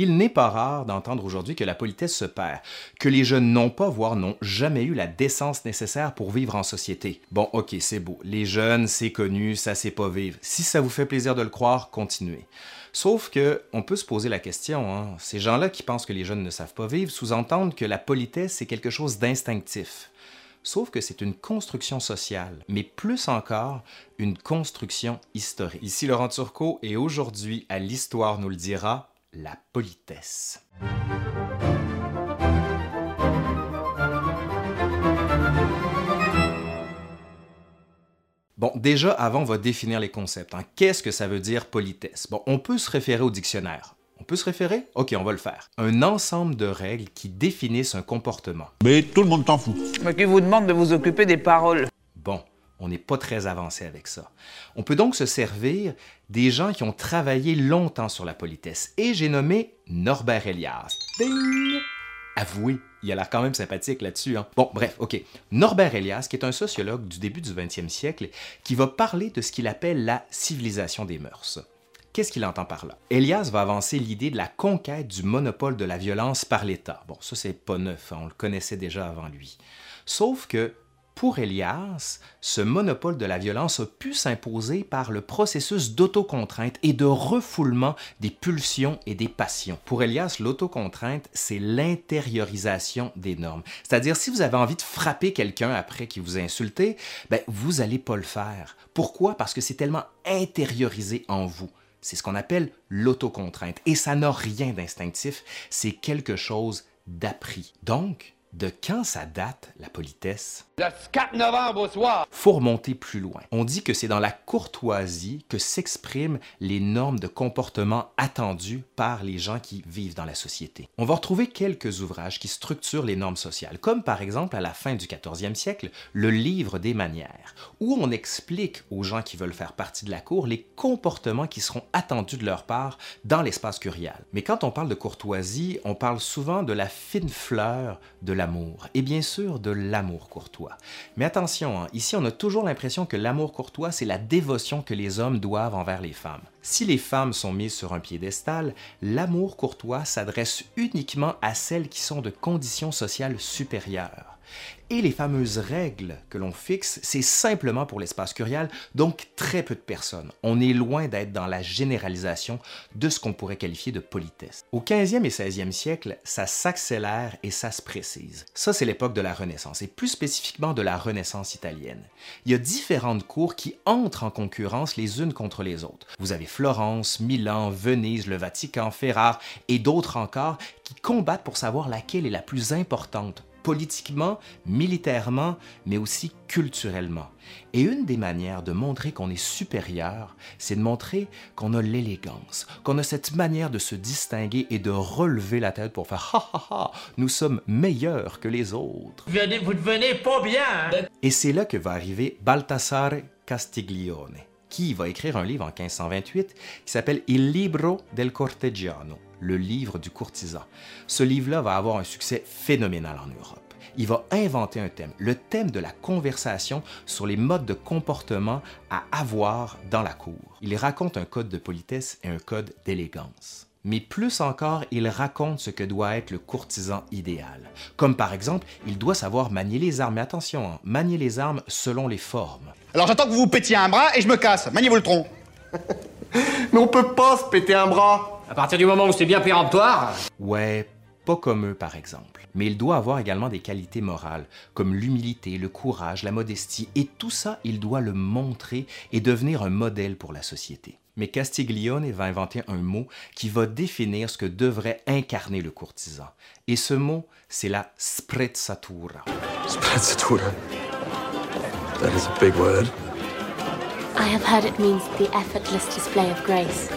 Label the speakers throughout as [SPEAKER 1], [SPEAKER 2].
[SPEAKER 1] Il n'est pas rare d'entendre aujourd'hui que la politesse se perd, que les jeunes n'ont pas, voire n'ont jamais eu la décence nécessaire pour vivre en société. Bon, ok, c'est beau. Les jeunes, c'est connu, ça sait pas vivre. Si ça vous fait plaisir de le croire, continuez. Sauf que, on peut se poser la question, hein, ces gens-là qui pensent que les jeunes ne savent pas vivre sous-entendent que la politesse, c'est quelque chose d'instinctif. Sauf que c'est une construction sociale, mais plus encore, une construction historique. Ici Laurent Turcot et aujourd'hui, à l'Histoire nous le dira, la politesse. Bon, déjà, avant, on va définir les concepts. Hein. Qu'est-ce que ça veut dire politesse? Bon, on peut se référer au dictionnaire. On peut se référer? OK, on va le faire. Un ensemble de règles qui définissent un comportement.
[SPEAKER 2] Mais tout le monde t'en fout.
[SPEAKER 3] Mais qui vous demande de vous occuper des paroles.
[SPEAKER 1] On n'est pas très avancé avec ça. On peut donc se servir des gens qui ont travaillé longtemps sur la politesse. Et j'ai nommé Norbert Elias. Ding! Avouez, il a l'air quand même sympathique là-dessus. Hein? Bon, bref, OK. Norbert Elias, qui est un sociologue du début du 20e siècle, qui va parler de ce qu'il appelle la civilisation des mœurs. Qu'est-ce qu'il entend par là? Elias va avancer l'idée de la conquête du monopole de la violence par l'État. Bon, ça, c'est pas neuf, hein, on le connaissait déjà avant lui. Sauf que pour Elias, ce monopole de la violence a pu s'imposer par le processus d'autocontrainte et de refoulement des pulsions et des passions. Pour Elias, l'autocontrainte, c'est l'intériorisation des normes. C'est-à-dire, si vous avez envie de frapper quelqu'un après qu'il vous a insulté, ben, vous n'allez pas le faire. Pourquoi? Parce que c'est tellement intériorisé en vous. C'est ce qu'on appelle l'autocontrainte. Et ça n'a rien d'instinctif, c'est quelque chose d'appris. Donc, de quand ça date, la politesse?
[SPEAKER 4] Le 4 novembre au soir.
[SPEAKER 1] Faut remonter plus loin. On dit que c'est dans la courtoisie que s'expriment les normes de comportement attendues par les gens qui vivent dans la société. On va retrouver quelques ouvrages qui structurent les normes sociales, comme par exemple à la fin du 14e siècle, le Livre des manières, où on explique aux gens qui veulent faire partie de la cour les comportements qui seront attendus de leur part dans l'espace curial. Mais quand on parle de courtoisie, on parle souvent de la fine fleur de l'amour, et bien sûr de l'amour courtois. Mais attention, hein, ici on a toujours l'impression que l'amour courtois, c'est la dévotion que les hommes doivent envers les femmes. Si les femmes sont mises sur un piédestal, l'amour courtois s'adresse uniquement à celles qui sont de conditions sociales supérieures. Et les fameuses règles que l'on fixe, c'est simplement pour l'espace curial, donc très peu de personnes. On est loin d'être dans la généralisation de ce qu'on pourrait qualifier de politesse. Au 15e et 16e siècle, ça s'accélère et ça se précise. Ça, c'est l'époque de la Renaissance, et plus spécifiquement de la Renaissance italienne. Il y a différentes cours qui entrent en concurrence les unes contre les autres. Vous avez Florence, Milan, Venise, le Vatican, Ferrare et d'autres encore qui combattent pour savoir laquelle est la plus importante politiquement, militairement, mais aussi culturellement. Et une des manières de montrer qu'on est supérieur, c'est de montrer qu'on a l'élégance, qu'on a cette manière de se distinguer et de relever la tête pour faire ha ha ha, nous sommes meilleurs que les autres.
[SPEAKER 3] Vous devenez, vous devenez pas bien. hein?
[SPEAKER 1] Et c'est là que va arriver Baltasare Castiglione, qui va écrire un livre en 1528 qui s'appelle Il libro del cortegiano, le livre du courtisan. Ce livre-là va avoir un succès phénoménal en Europe. Il va inventer un thème, le thème de la conversation sur les modes de comportement à avoir dans la cour. Il raconte un code de politesse et un code d'élégance. Mais plus encore, il raconte ce que doit être le courtisan idéal. Comme par exemple, il doit savoir manier les armes. Mais attention, hein, manier les armes selon les formes.
[SPEAKER 5] Alors j'attends que vous vous pétiez un bras et je me casse. Maniez-vous le tronc.
[SPEAKER 6] Mais on peut pas se péter un bras.
[SPEAKER 7] À partir du moment où c'est bien péremptoire,
[SPEAKER 1] Ouais, pas comme eux par exemple. Mais il doit avoir également des qualités morales, comme l'humilité, le courage, la modestie, et tout ça, il doit le montrer et devenir un modèle pour la société. Mais Castiglione va inventer un mot qui va définir ce que devrait incarner le courtisan. Et ce mot, c'est la sprezzatura.
[SPEAKER 6] Sprezzatura? That is a big word.
[SPEAKER 8] I have heard it means the effortless display of grace.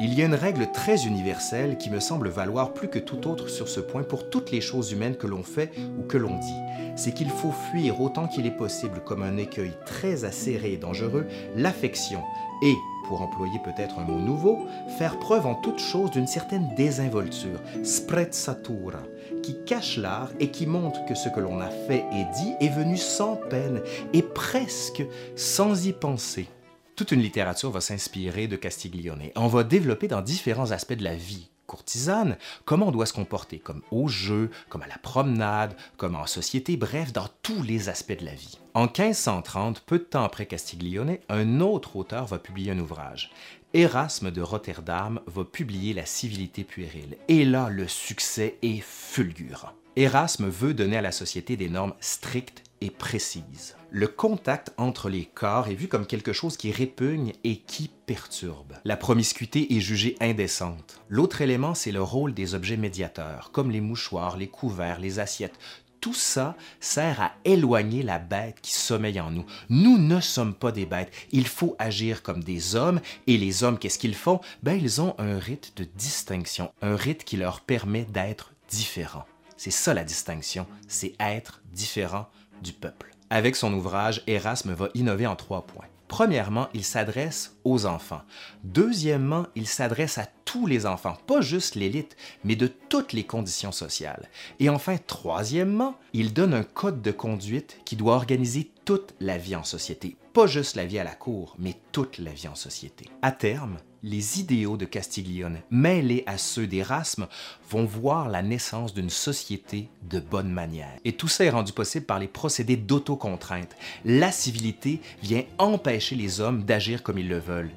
[SPEAKER 1] Il y a une règle très universelle qui me semble valoir plus que tout autre sur ce point pour toutes les choses humaines que l'on fait ou que l'on dit. C'est qu'il faut fuir autant qu'il est possible, comme un écueil très acéré et dangereux, l'affection et, pour employer peut-être un mot nouveau, faire preuve en toute chose d'une certaine désinvolture, sprezzatura, qui cache l'art et qui montre que ce que l'on a fait et dit est venu sans peine et presque sans y penser. Toute une littérature va s'inspirer de Castiglione. On va développer dans différents aspects de la vie courtisane, comment on doit se comporter, comme au jeu, comme à la promenade, comme en société, bref, dans tous les aspects de la vie. En 1530, peu de temps après Castiglione, un autre auteur va publier un ouvrage. Erasme de Rotterdam va publier La civilité puérile. Et là, le succès est fulgurant. Erasme veut donner à la société des normes strictes et précises. Le contact entre les corps est vu comme quelque chose qui répugne et qui perturbe. La promiscuité est jugée indécente. L'autre élément, c'est le rôle des objets médiateurs, comme les mouchoirs, les couverts, les assiettes tout ça sert à éloigner la bête qui sommeille en nous. Nous ne sommes pas des bêtes. Il faut agir comme des hommes. Et les hommes, qu'est-ce qu'ils font? Ben, ils ont un rite de distinction, un rite qui leur permet d'être différents. C'est ça la distinction, c'est être différent du peuple. Avec son ouvrage, Erasme va innover en trois points. Premièrement, il s'adresse aux enfants. Deuxièmement, il s'adresse à tous les enfants, pas juste l'élite, mais de toutes les conditions sociales. Et enfin, troisièmement, il donne un code de conduite qui doit organiser toute la vie en société, pas juste la vie à la cour, mais toute la vie en société. À terme, les idéaux de Castiglione, mêlés à ceux d'Erasme, vont voir la naissance d'une société de bonne manière. Et tout ça est rendu possible par les procédés d'autocontrainte. La civilité vient empêcher les hommes d'agir comme ils le veulent.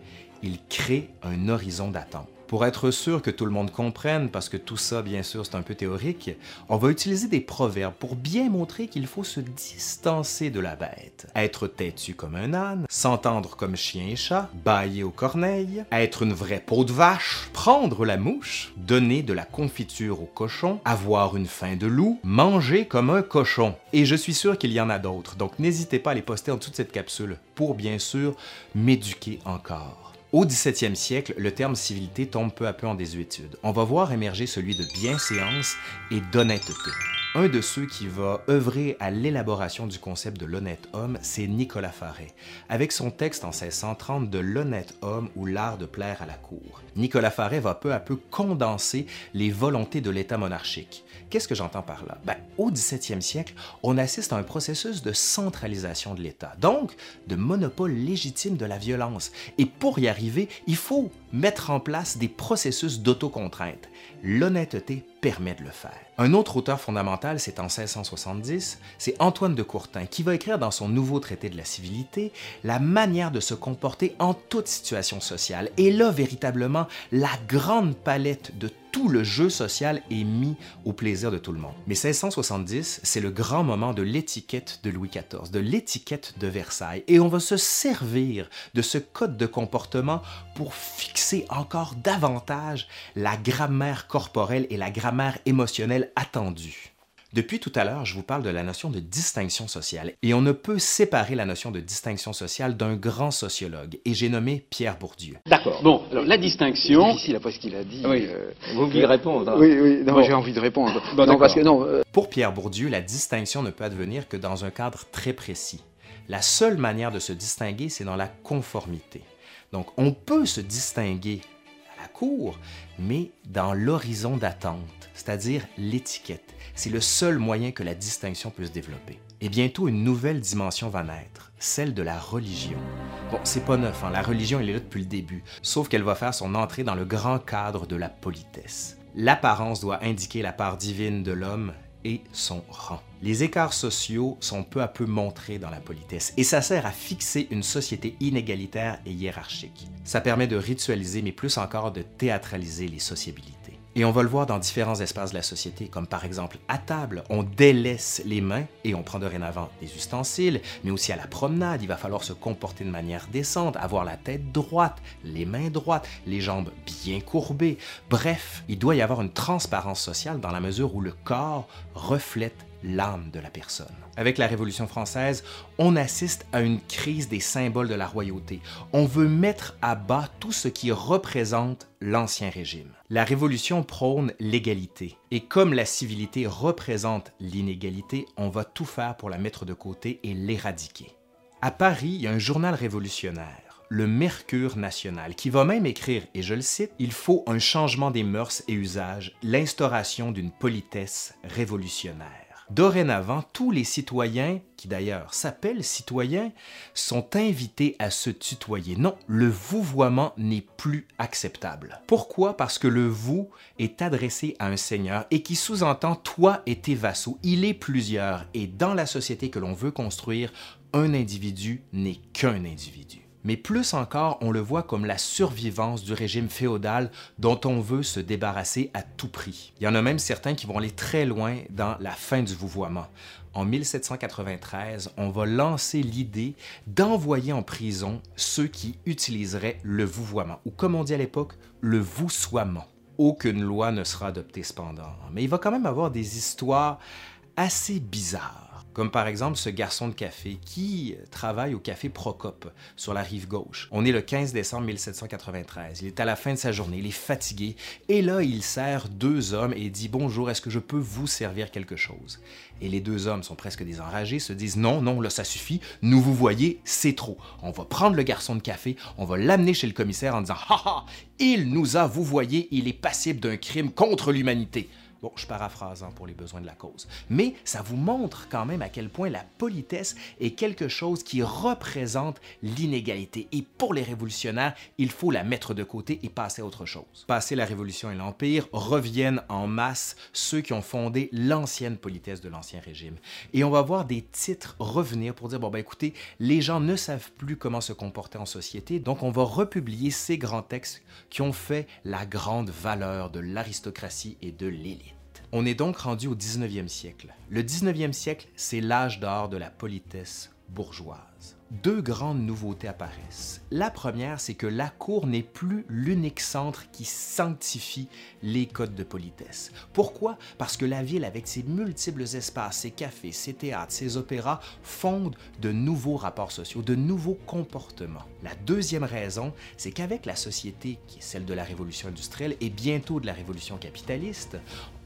[SPEAKER 1] Il crée un horizon d'attente. Pour être sûr que tout le monde comprenne, parce que tout ça, bien sûr, c'est un peu théorique, on va utiliser des proverbes pour bien montrer qu'il faut se distancer de la bête. Être têtu comme un âne, s'entendre comme chien et chat, bailler aux corneilles, être une vraie peau de vache, prendre la mouche, donner de la confiture au cochon, avoir une faim de loup, manger comme un cochon. Et je suis sûr qu'il y en a d'autres, donc n'hésitez pas à les poster en dessous de cette capsule pour bien sûr m'éduquer encore. Au 17e siècle, le terme civilité tombe peu à peu en désuétude. On va voir émerger celui de bienséance et d'honnêteté. Un de ceux qui va œuvrer à l'élaboration du concept de l'honnête homme, c'est Nicolas Faret, avec son texte en 1630 de L'honnête homme ou l'art de plaire à la cour. Nicolas Faret va peu à peu condenser les volontés de l'État monarchique. Qu'est-ce que j'entends par là? Ben, au 17e siècle, on assiste à un processus de centralisation de l'État, donc de monopole légitime de la violence. Et pour y arriver, il faut mettre en place des processus d'autocontrainte. L'honnêteté permet de le faire. Un autre auteur fondamental, c'est en 1670, c'est Antoine de Courtin, qui va écrire dans son nouveau traité de la civilité la manière de se comporter en toute situation sociale. Et là, véritablement, la grande palette de tout le jeu social est mis au plaisir de tout le monde. Mais 1670, c'est le grand moment de l'étiquette de Louis XIV, de l'étiquette de Versailles, et on va se servir de ce code de comportement pour fixer encore davantage la grammaire corporelle et la grammaire émotionnelle attendue. Depuis tout à l'heure, je vous parle de la notion de distinction sociale, et on ne peut séparer la notion de distinction sociale d'un grand sociologue, et j'ai nommé Pierre Bourdieu.
[SPEAKER 2] D'accord. Bon, alors la distinction.
[SPEAKER 9] C'est difficile après ce qu'il a dit.
[SPEAKER 2] Oui.
[SPEAKER 9] euh,
[SPEAKER 2] Vous voulez répondre hein
[SPEAKER 9] Oui, oui, non,
[SPEAKER 2] Bon.
[SPEAKER 9] j'ai envie de répondre.
[SPEAKER 2] Bon,
[SPEAKER 9] non, parce que non, euh,
[SPEAKER 1] Pour Pierre Bourdieu, la distinction ne peut advenir que dans un cadre très précis. La seule manière de se distinguer, c'est dans la conformité. Donc, on peut se distinguer la cour, mais dans l'horizon d'attente, c'est-à-dire l'étiquette. C'est le seul moyen que la distinction peut se développer. Et bientôt, une nouvelle dimension va naître, celle de la religion. Bon, c'est pas neuf, hein, la religion, elle est là depuis le début, sauf qu'elle va faire son entrée dans le grand cadre de la politesse. L'apparence doit indiquer la part divine de l'homme et son rang. Les écarts sociaux sont peu à peu montrés dans la politesse et ça sert à fixer une société inégalitaire et hiérarchique. Ça permet de ritualiser, mais plus encore de théâtraliser les sociabilités. Et on va le voir dans différents espaces de la société, comme par exemple à table, on délaisse les mains et on prend dorénavant des ustensiles, mais aussi à la promenade, il va falloir se comporter de manière décente, avoir la tête droite, les mains droites, les jambes bien courbées. Bref, il doit y avoir une transparence sociale dans la mesure où le corps reflète l'âme de la personne. Avec la Révolution française, on assiste à une crise des symboles de la royauté. On veut mettre à bas tout ce qui représente l'Ancien Régime. La Révolution prône l'égalité. Et comme la civilité représente l'inégalité, on va tout faire pour la mettre de côté et l'éradiquer. À Paris, il y a un journal révolutionnaire, le Mercure national, qui va même écrire, et je le cite, Il faut un changement des mœurs et usages, l'instauration d'une politesse révolutionnaire. Dorénavant, tous les citoyens, qui d'ailleurs s'appellent citoyens, sont invités à se tutoyer. Non, le vouvoiement n'est plus acceptable. Pourquoi? Parce que le vous est adressé à un seigneur et qui sous-entend toi et tes vassaux. Il est plusieurs et dans la société que l'on veut construire, un individu n'est qu'un individu mais plus encore, on le voit comme la survivance du régime féodal dont on veut se débarrasser à tout prix. Il y en a même certains qui vont aller très loin dans la fin du vouvoiement. En 1793, on va lancer l'idée d'envoyer en prison ceux qui utiliseraient le vouvoiement, ou comme on dit à l'époque, le voussoiement. Aucune loi ne sera adoptée cependant, mais il va quand même avoir des histoires assez bizarres comme par exemple ce garçon de café qui travaille au café Procope sur la rive gauche. On est le 15 décembre 1793. Il est à la fin de sa journée, il est fatigué et là il sert deux hommes et dit bonjour, est-ce que je peux vous servir quelque chose? Et les deux hommes sont presque des enragés, se disent non, non, là ça suffit, nous vous voyez, c'est trop. On va prendre le garçon de café, on va l'amener chez le commissaire en disant ha il nous a vous voyez, il est passible d'un crime contre l'humanité. Bon, je paraphrase hein, pour les besoins de la cause. Mais ça vous montre quand même à quel point la politesse est quelque chose qui représente l'inégalité. Et pour les révolutionnaires, il faut la mettre de côté et passer à autre chose. Passer la Révolution et l'Empire, reviennent en masse ceux qui ont fondé l'ancienne politesse de l'Ancien Régime. Et on va voir des titres revenir pour dire, bon ben écoutez, les gens ne savent plus comment se comporter en société, donc on va republier ces grands textes qui ont fait la grande valeur de l'aristocratie et de l'élite. On est donc rendu au 19e siècle. Le 19e siècle, c'est l'âge d'or de la politesse bourgeoise. Deux grandes nouveautés apparaissent. La première, c'est que la cour n'est plus l'unique centre qui sanctifie les codes de politesse. Pourquoi? Parce que la ville, avec ses multiples espaces, ses cafés, ses théâtres, ses opéras, fonde de nouveaux rapports sociaux, de nouveaux comportements. La deuxième raison, c'est qu'avec la société qui est celle de la révolution industrielle et bientôt de la révolution capitaliste,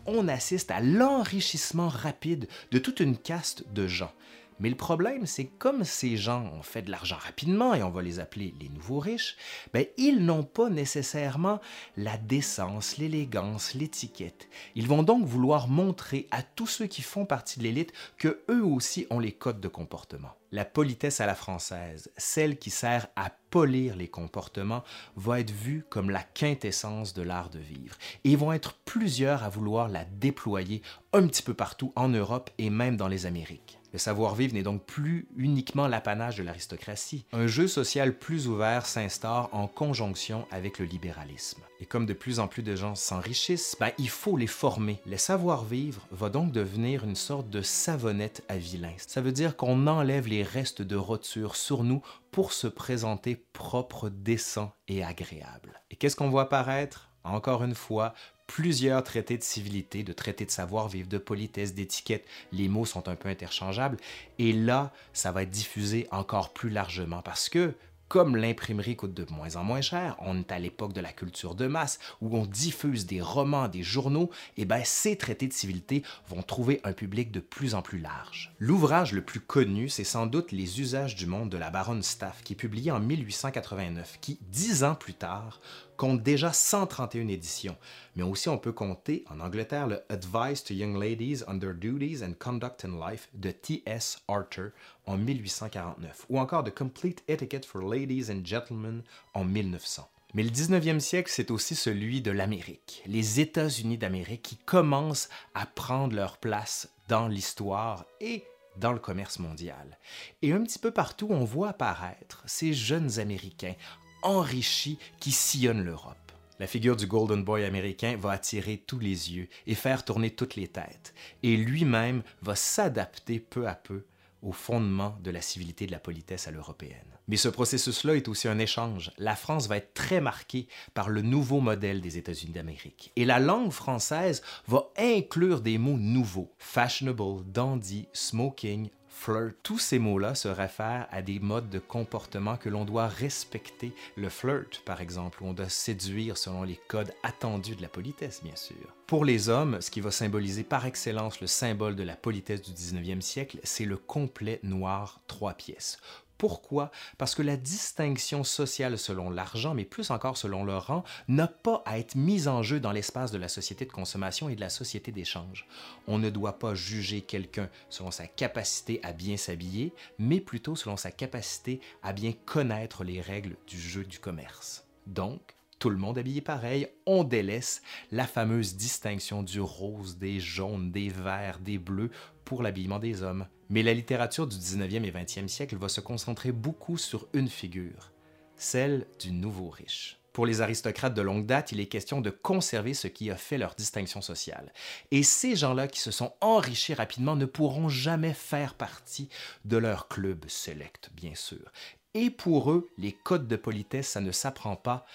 [SPEAKER 1] on assiste à l'enrichissement rapide de toute une caste de gens. Mais le problème, c'est comme ces gens ont fait de l'argent rapidement, et on va les appeler les nouveaux riches, ben, ils n'ont pas nécessairement la décence, l'élégance, l'étiquette. Ils vont donc vouloir montrer à tous ceux qui font partie de l'élite que eux aussi ont les codes de comportement. La politesse à la française, celle qui sert à polir les comportements, va être vue comme la quintessence de l'art de vivre. Et ils vont être plusieurs à vouloir la déployer un petit peu partout en Europe et même dans les Amériques. Le savoir-vivre n'est donc plus uniquement l'apanage de l'aristocratie. Un jeu social plus ouvert s'instaure en conjonction avec le libéralisme. Et comme de plus en plus de gens s'enrichissent, ben, il faut les former. Le savoir-vivre va donc devenir une sorte de savonnette à vilain. Ça veut dire qu'on enlève les restes de roture sur nous pour se présenter propre, décent et agréable. Et qu'est-ce qu'on voit apparaître? Encore une fois, plusieurs traités de civilité, de traités de savoir-vivre, de politesse, d'étiquette. Les mots sont un peu interchangeables. Et là, ça va être diffusé encore plus largement parce que comme l'imprimerie coûte de moins en moins cher, on est à l'époque de la culture de masse où on diffuse des romans, des journaux, et bien ces traités de civilité vont trouver un public de plus en plus large. L'ouvrage le plus connu, c'est sans doute Les usages du monde de la baronne Staff, qui est publié en 1889, qui, dix ans plus tard, compte déjà 131 éditions, mais aussi on peut compter en Angleterre le Advice to Young Ladies on Their Duties and Conduct in Life de T.S. Arthur en 1849, ou encore The Complete Etiquette for Ladies and Gentlemen en 1900. Mais le 19e siècle, c'est aussi celui de l'Amérique, les États-Unis d'Amérique qui commencent à prendre leur place dans l'histoire et dans le commerce mondial. Et un petit peu partout, on voit apparaître ces jeunes Américains enrichi qui sillonne l'Europe. La figure du Golden Boy américain va attirer tous les yeux et faire tourner toutes les têtes, et lui-même va s'adapter peu à peu au fondement de la civilité de la politesse à l'européenne. Mais ce processus-là est aussi un échange. La France va être très marquée par le nouveau modèle des États-Unis d'Amérique. Et la langue française va inclure des mots nouveaux. Fashionable, dandy, smoking, flirt. Tous ces mots-là se réfèrent à des modes de comportement que l'on doit respecter. Le flirt, par exemple, où on doit séduire selon les codes attendus de la politesse, bien sûr. Pour les hommes, ce qui va symboliser par excellence le symbole de la politesse du 19e siècle, c'est le complet noir trois pièces Pourquoi? Parce que la distinction sociale selon l'argent, mais plus encore selon le rang, n'a pas à être mise en jeu dans l'espace de la société de consommation et de la société d'échange. On ne doit pas juger quelqu'un selon sa capacité à bien s'habiller, mais plutôt selon sa capacité à bien connaître les règles du jeu du commerce. Donc, tout le monde habillé pareil, on délaisse la fameuse distinction du rose, des jaunes, des verts, des bleus pour l'habillement des hommes. Mais la littérature du 19e et 20e siècle va se concentrer beaucoup sur une figure, celle du nouveau riche. Pour les aristocrates de longue date, il est question de conserver ce qui a fait leur distinction sociale. Et ces gens-là qui se sont enrichis rapidement ne pourront jamais faire partie de leur club select, bien sûr. Et pour eux, les codes de politesse, ça ne s'apprend pas,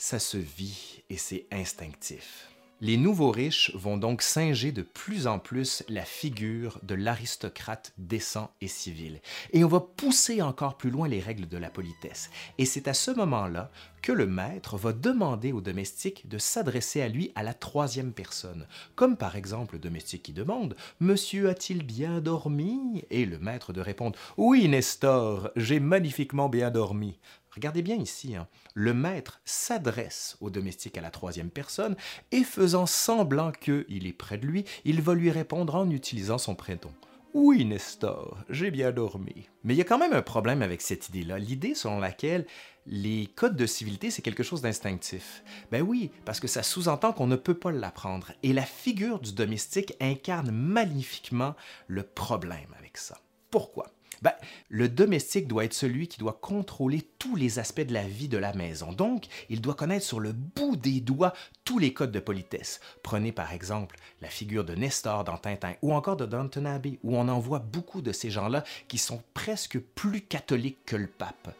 [SPEAKER 1] ça se vit et c'est instinctif. Les nouveaux riches vont donc singer de plus en plus la figure de l'aristocrate décent et civil. Et on va pousser encore plus loin les règles de la politesse. Et c'est à ce moment-là que le maître va demander au domestique de s'adresser à lui à la troisième personne. Comme par exemple le domestique qui demande Monsieur a-t-il bien dormi? Et le maître de répondre Oui, Nestor, j'ai magnifiquement bien dormi. Regardez bien ici, hein. le maître s'adresse au domestique à la troisième personne et faisant semblant qu'il est près de lui, il va lui répondre en utilisant son prénom. Oui, Nestor, j'ai bien dormi. Mais il y a quand même un problème avec cette idée-là, l'idée selon laquelle les codes de civilité, c'est quelque chose d'instinctif. Ben oui, parce que ça sous-entend qu'on ne peut pas l'apprendre. Et la figure du domestique incarne magnifiquement le problème avec ça. Pourquoi? Ben, le domestique doit être celui qui doit contrôler tous les aspects de la vie de la maison. Donc, il doit connaître sur le bout des doigts tous les codes de politesse. Prenez par exemple la figure de Nestor dans Tintin ou encore de Downton Abbey, où on en voit beaucoup de ces gens-là qui sont presque plus catholiques que le pape.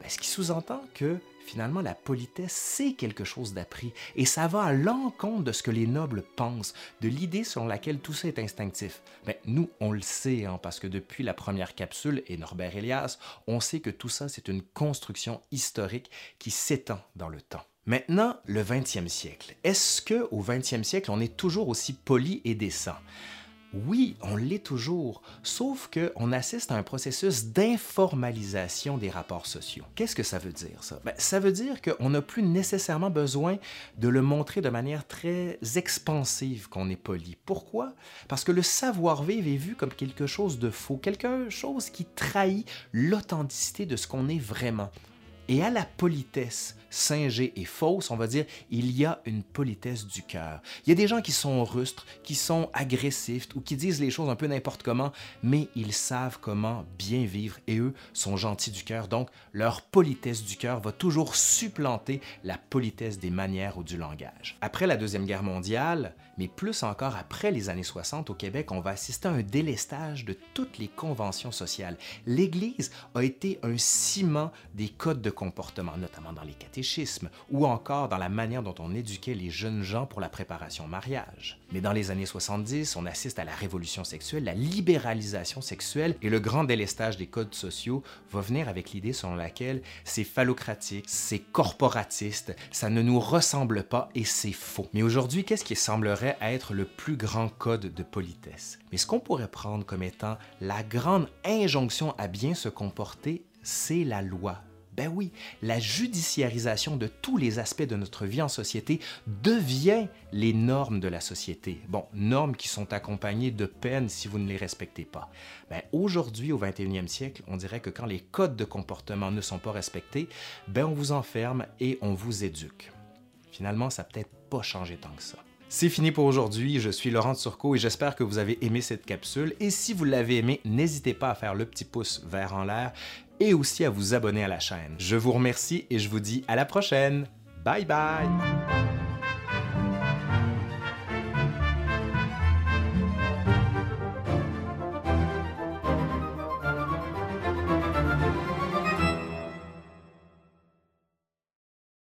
[SPEAKER 1] Ben, ce qui sous-entend que finalement la politesse, c'est quelque chose d'appris, et ça va à l'encontre de ce que les nobles pensent, de l'idée selon laquelle tout ça est instinctif. Ben, nous, on le sait, hein, parce que depuis la première capsule et Norbert Elias, on sait que tout ça, c'est une construction historique qui s'étend dans le temps. Maintenant, le 20e siècle. Est-ce que au 20e siècle, on est toujours aussi poli et décent? Oui, on l'est toujours, sauf qu'on assiste à un processus d'informalisation des rapports sociaux. Qu'est-ce que ça veut dire, ça? Ben, ça veut dire qu'on n'a plus nécessairement besoin de le montrer de manière très expansive qu'on est poli. Pourquoi? Parce que le savoir-vivre est vu comme quelque chose de faux, quelque chose qui trahit l'authenticité de ce qu'on est vraiment. Et à la politesse singée et fausse, on va dire, il y a une politesse du cœur. Il y a des gens qui sont rustres, qui sont agressifs ou qui disent les choses un peu n'importe comment, mais ils savent comment bien vivre et eux sont gentils du cœur. Donc, leur politesse du cœur va toujours supplanter la politesse des manières ou du langage. Après la Deuxième Guerre mondiale, mais plus encore après les années 60 au Québec, on va assister à un délestage de toutes les conventions sociales. L'Église a été un ciment des codes de comportement, notamment dans les catéchismes, ou encore dans la manière dont on éduquait les jeunes gens pour la préparation au mariage. Mais dans les années 70, on assiste à la révolution sexuelle, la libéralisation sexuelle, et le grand délestage des codes sociaux va venir avec l'idée selon laquelle c'est phallocratique, c'est corporatiste, ça ne nous ressemble pas et c'est faux. Mais aujourd'hui, qu'est-ce qui semblerait être le plus grand code de politesse? Mais ce qu'on pourrait prendre comme étant la grande injonction à bien se comporter, c'est la loi, ben oui, la judiciarisation de tous les aspects de notre vie en société devient les normes de la société. Bon, normes qui sont accompagnées de peines si vous ne les respectez pas. Ben, aujourd'hui, au 21e siècle, on dirait que quand les codes de comportement ne sont pas respectés, ben on vous enferme et on vous éduque. Finalement, ça n'a peut-être pas changé tant que ça. C'est fini pour aujourd'hui, je suis Laurent Turcot et j'espère que vous avez aimé cette capsule. Et si vous l'avez aimé, n'hésitez pas à faire le petit pouce vert en l'air et aussi à vous abonner à la chaîne. Je vous remercie et je vous dis à la prochaine. Bye bye